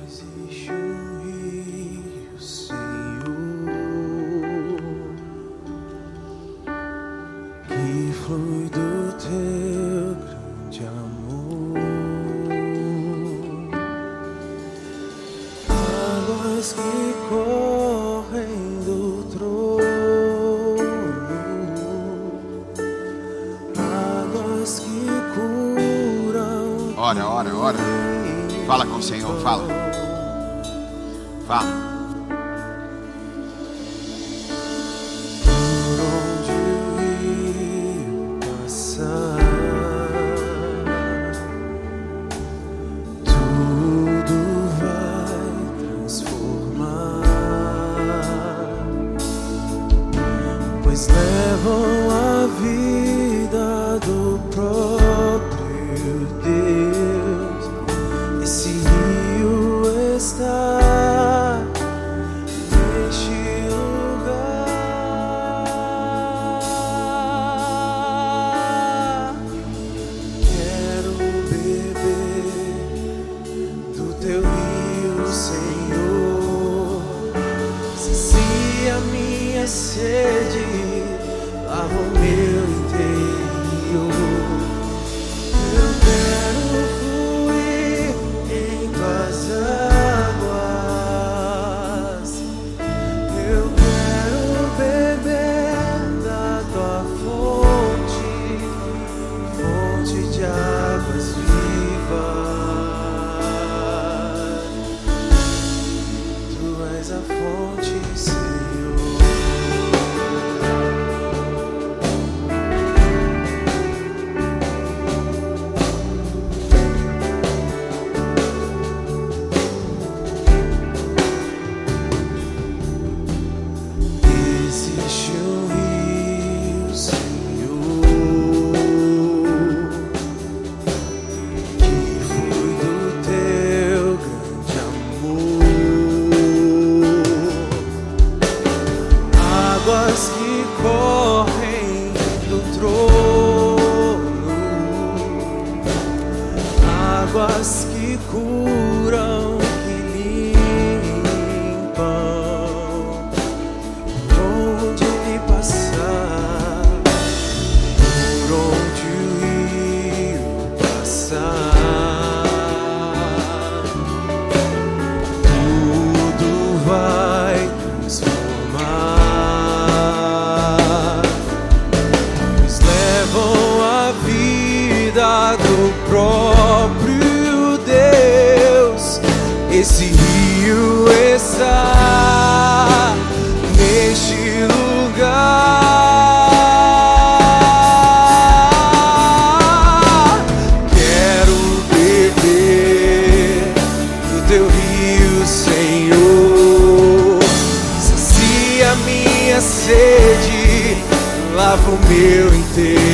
Lava o meu interior.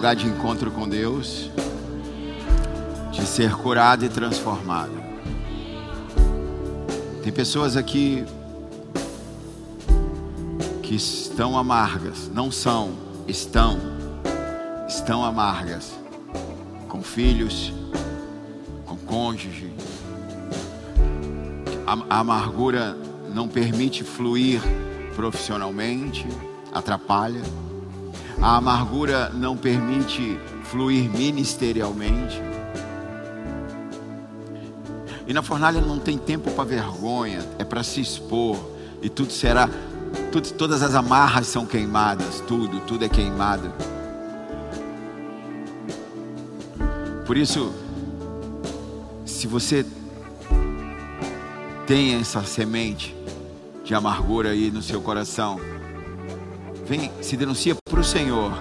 Lugar de encontro com Deus, de ser curado e transformado. Tem pessoas aqui que estão amargas, não são, estão, estão amargas, com filhos, com cônjuge. A, a amargura não permite fluir profissionalmente, atrapalha. A amargura não permite fluir ministerialmente. E na fornalha não tem tempo para vergonha, é para se expor. E tudo será, tudo, todas as amarras são queimadas, tudo, tudo é queimado. Por isso, se você tem essa semente de amargura aí no seu coração, vem, se denuncia para o Senhor.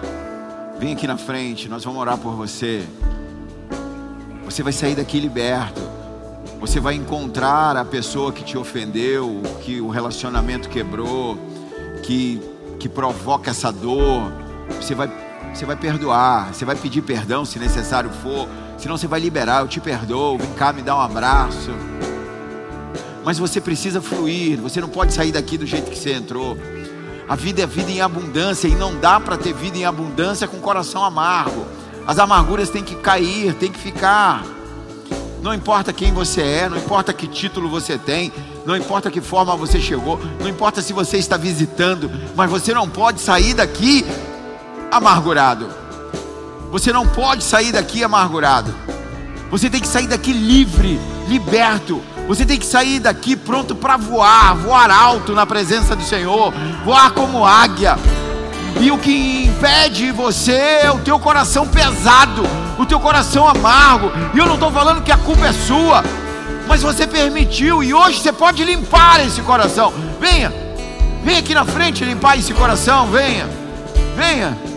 Vem aqui na frente, nós vamos orar por você. Você vai sair daqui liberto. Você vai encontrar a pessoa que te ofendeu, que o relacionamento quebrou, que, que provoca essa dor. Você vai, você vai perdoar, você vai pedir perdão se necessário for. Senão você vai liberar, eu te perdoo, vem cá me dá um abraço. Mas você precisa fluir, você não pode sair daqui do jeito que você entrou. A vida é vida em abundância e não dá para ter vida em abundância com coração amargo. As amarguras têm que cair, têm que ficar. Não importa quem você é, não importa que título você tem, não importa que forma você chegou, não importa se você está visitando, mas você não pode sair daqui amargurado. Você não pode sair daqui amargurado. Você tem que sair daqui livre, liberto. Você tem que sair daqui pronto para voar, voar alto na presença do Senhor, voar como águia. E o que impede você é o teu coração pesado, o teu coração amargo. E eu não estou falando que a culpa é sua, mas você permitiu e hoje você pode limpar esse coração. Venha, venha aqui na frente limpar esse coração. Venha, venha.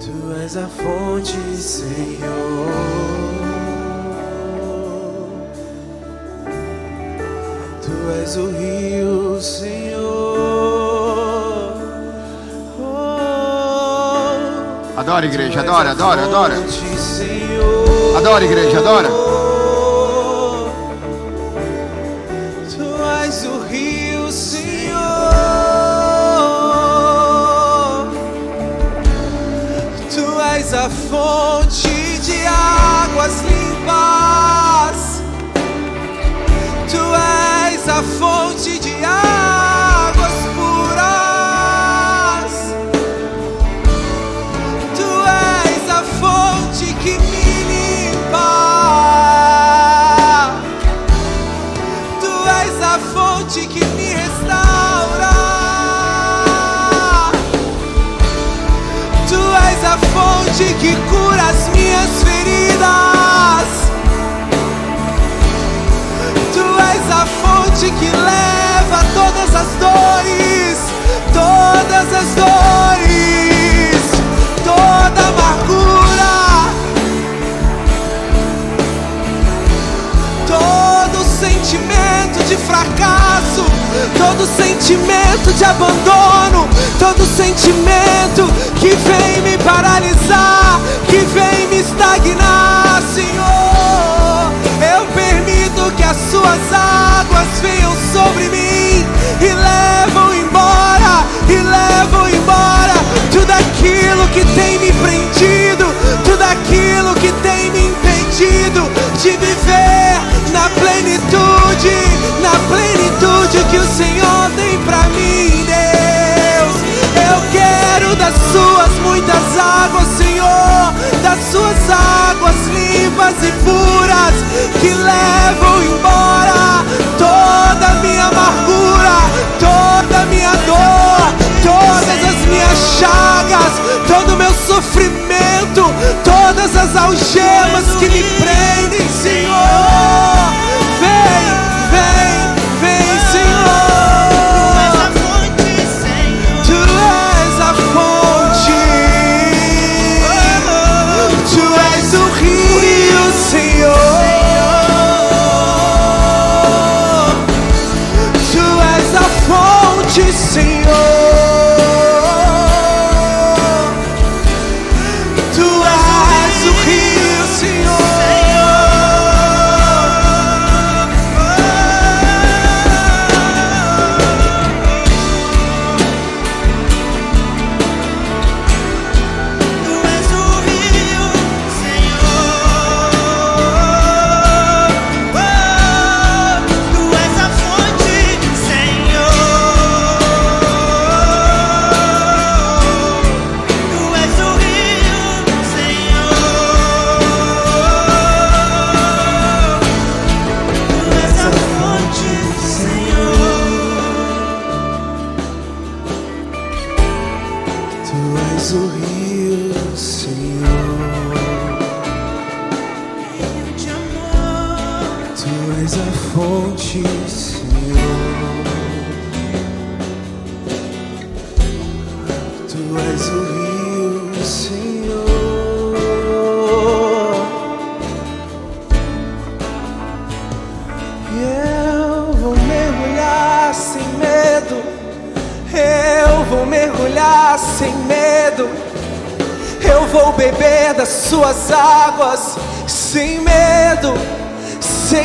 Tu és a fonte, Senhor. Tu és o rio, Senhor. Oh. Adora, igreja, adora, adora, adora. Adora, igreja, adora. Que cura as minhas feridas. Tu és a fonte que leva todas as dores, todas as dores, toda amargura. todo sentimento de fracasso, todo sentimento de abandono, todo sentimento que vem me paralisar, que vem me estagnar, Senhor. Eu permito que as suas águas venham sobre mim e levam embora, e levam embora tudo aquilo que tem me prendido, tudo aquilo que tem me impedido de viver na plenitude, na plenitude que o Senhor tem pra mim, Deus. Eu quero das suas muitas águas, Senhor, das suas águas limpas e puras que levam embora toda a minha amargura, toda a minha dor, todas as minhas chagas, todo o meu sofrimento, todas as algemas que me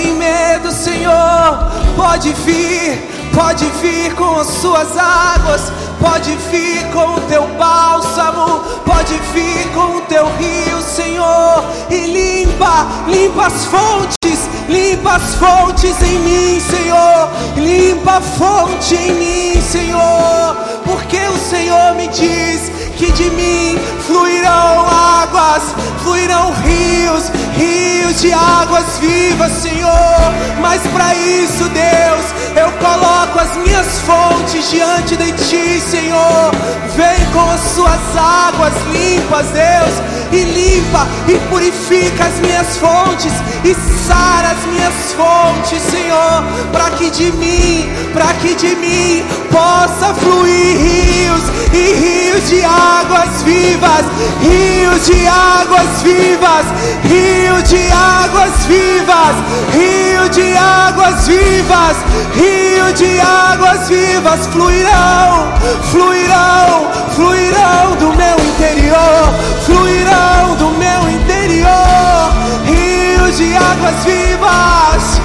sem medo, Senhor. Pode vir, pode vir com as suas águas, pode vir com o teu bálsamo, pode vir com o teu rio, Senhor, e limpa, limpa as fontes, limpa as fontes em mim, Senhor, limpa a fonte em mim, Senhor, porque o Senhor me diz que de mim fluirão águas, fluirão rios, rios de águas vivas, Senhor. Mas para isso, Deus, eu coloco as minhas fontes diante de Ti, Senhor. Vem com as Suas águas limpas, Deus, e limpa e purifica as minhas fontes e sara as minhas fontes, Senhor, para que de mim, para que de mim possa fluir rios e rios de águas vivas, rios de águas vivas, rio de águas vivas, rio de águas vivas, rio de águas vivas fluirão, fluirão, fluirão do meu interior, fluirão do meu interior, rios de águas vivas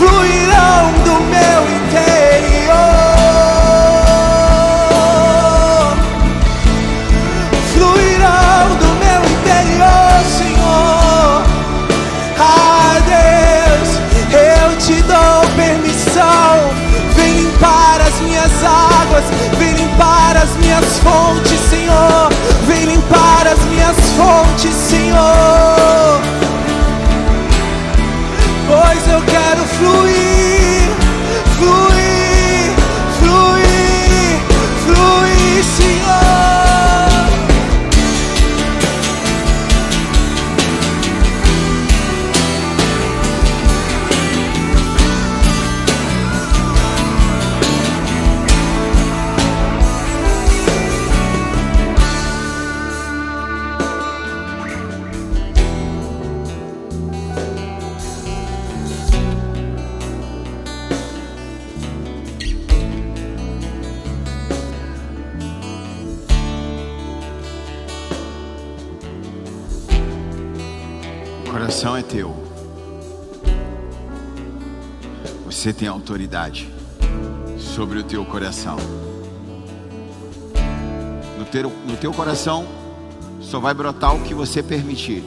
fluirão do meu interior, fontes, Senhor. Vem limpar as minhas fontes, Senhor. Teu. Você tem autoridade sobre o teu coração. No teu, no teu coração só vai brotar o que você permitir.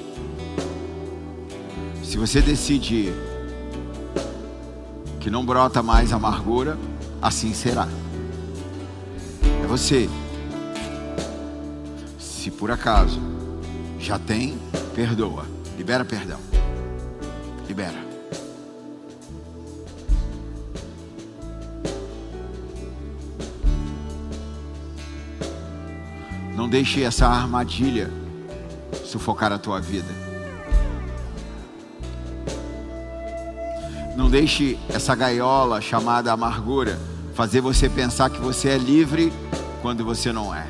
Se você decidir que não brota mais amargura, assim será. É você. Se por acaso já tem, perdoa. Libera perdão. Libera. Não deixe essa armadilha sufocar a tua vida. Não deixe essa gaiola chamada amargura fazer você pensar que você é livre quando você não é.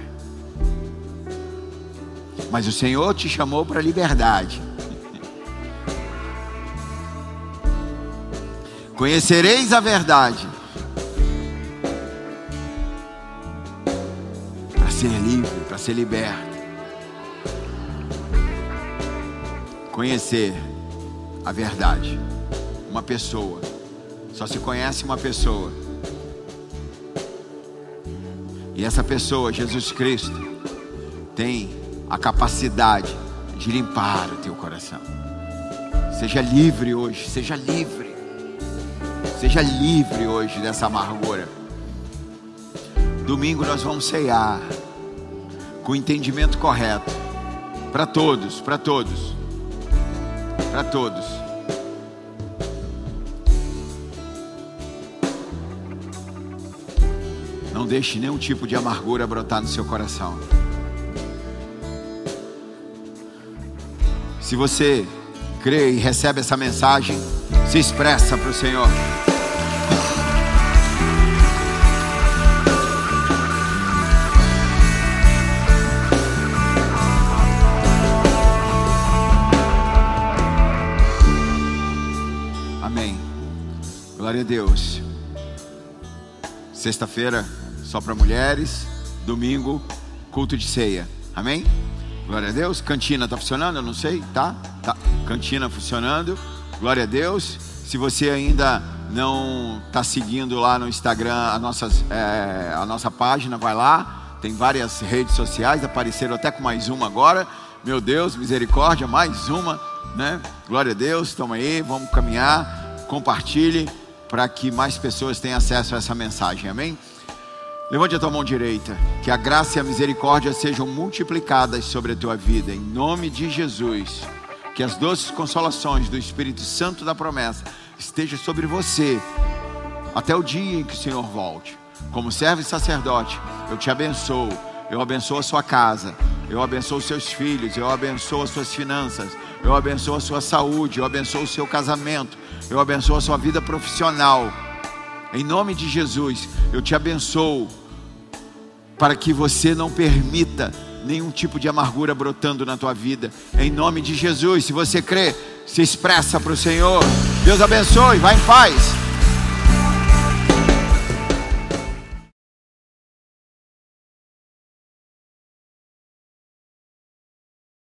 Mas o Senhor te chamou para a liberdade. Conhecereis a verdade. Para ser livre, para ser liberto. Conhecer a verdade. Uma pessoa. Só se conhece uma pessoa. E essa pessoa, Jesus Cristo, tem a capacidade de limpar o teu coração. Seja livre hoje, seja livre. Seja livre hoje dessa amargura. Domingo nós vamos ceiar com o entendimento correto. Para todos, para todos. Para todos. Não deixe nenhum tipo de amargura brotar no seu coração. Se você crê e recebe essa mensagem, se expressa para o Senhor. Deus. Sexta-feira só para mulheres, domingo culto de ceia. Amém? Glória a Deus. Cantina está funcionando? Eu não sei, tá? Tá. Cantina funcionando. Glória a Deus. Se você ainda não está seguindo lá no Instagram a, nossas, é, a nossa página, vai lá. Tem várias redes sociais, apareceram até com mais uma agora. Meu Deus, misericórdia, mais uma, né? Glória a Deus, estamos aí, vamos caminhar. Compartilhe para que mais pessoas tenham acesso a essa mensagem, amém? Levante a tua mão direita, que a graça e a misericórdia sejam multiplicadas sobre a tua vida, em nome de Jesus. Que as doces consolações do Espírito Santo da promessa estejam sobre você, até o dia em que o Senhor volte. Como servo e sacerdote, eu te abençoo, eu abençoo a sua casa, Eu abençoo os seus filhos, eu abençoo as suas finanças, eu abençoo a sua saúde, eu abençoo o seu casamento, eu abençoo a sua vida profissional. Em nome de Jesus, eu te abençoo para que você não permita nenhum tipo de amargura brotando na tua vida. Em nome de Jesus, se você crê, se expressa para o Senhor. Deus abençoe, vai em paz.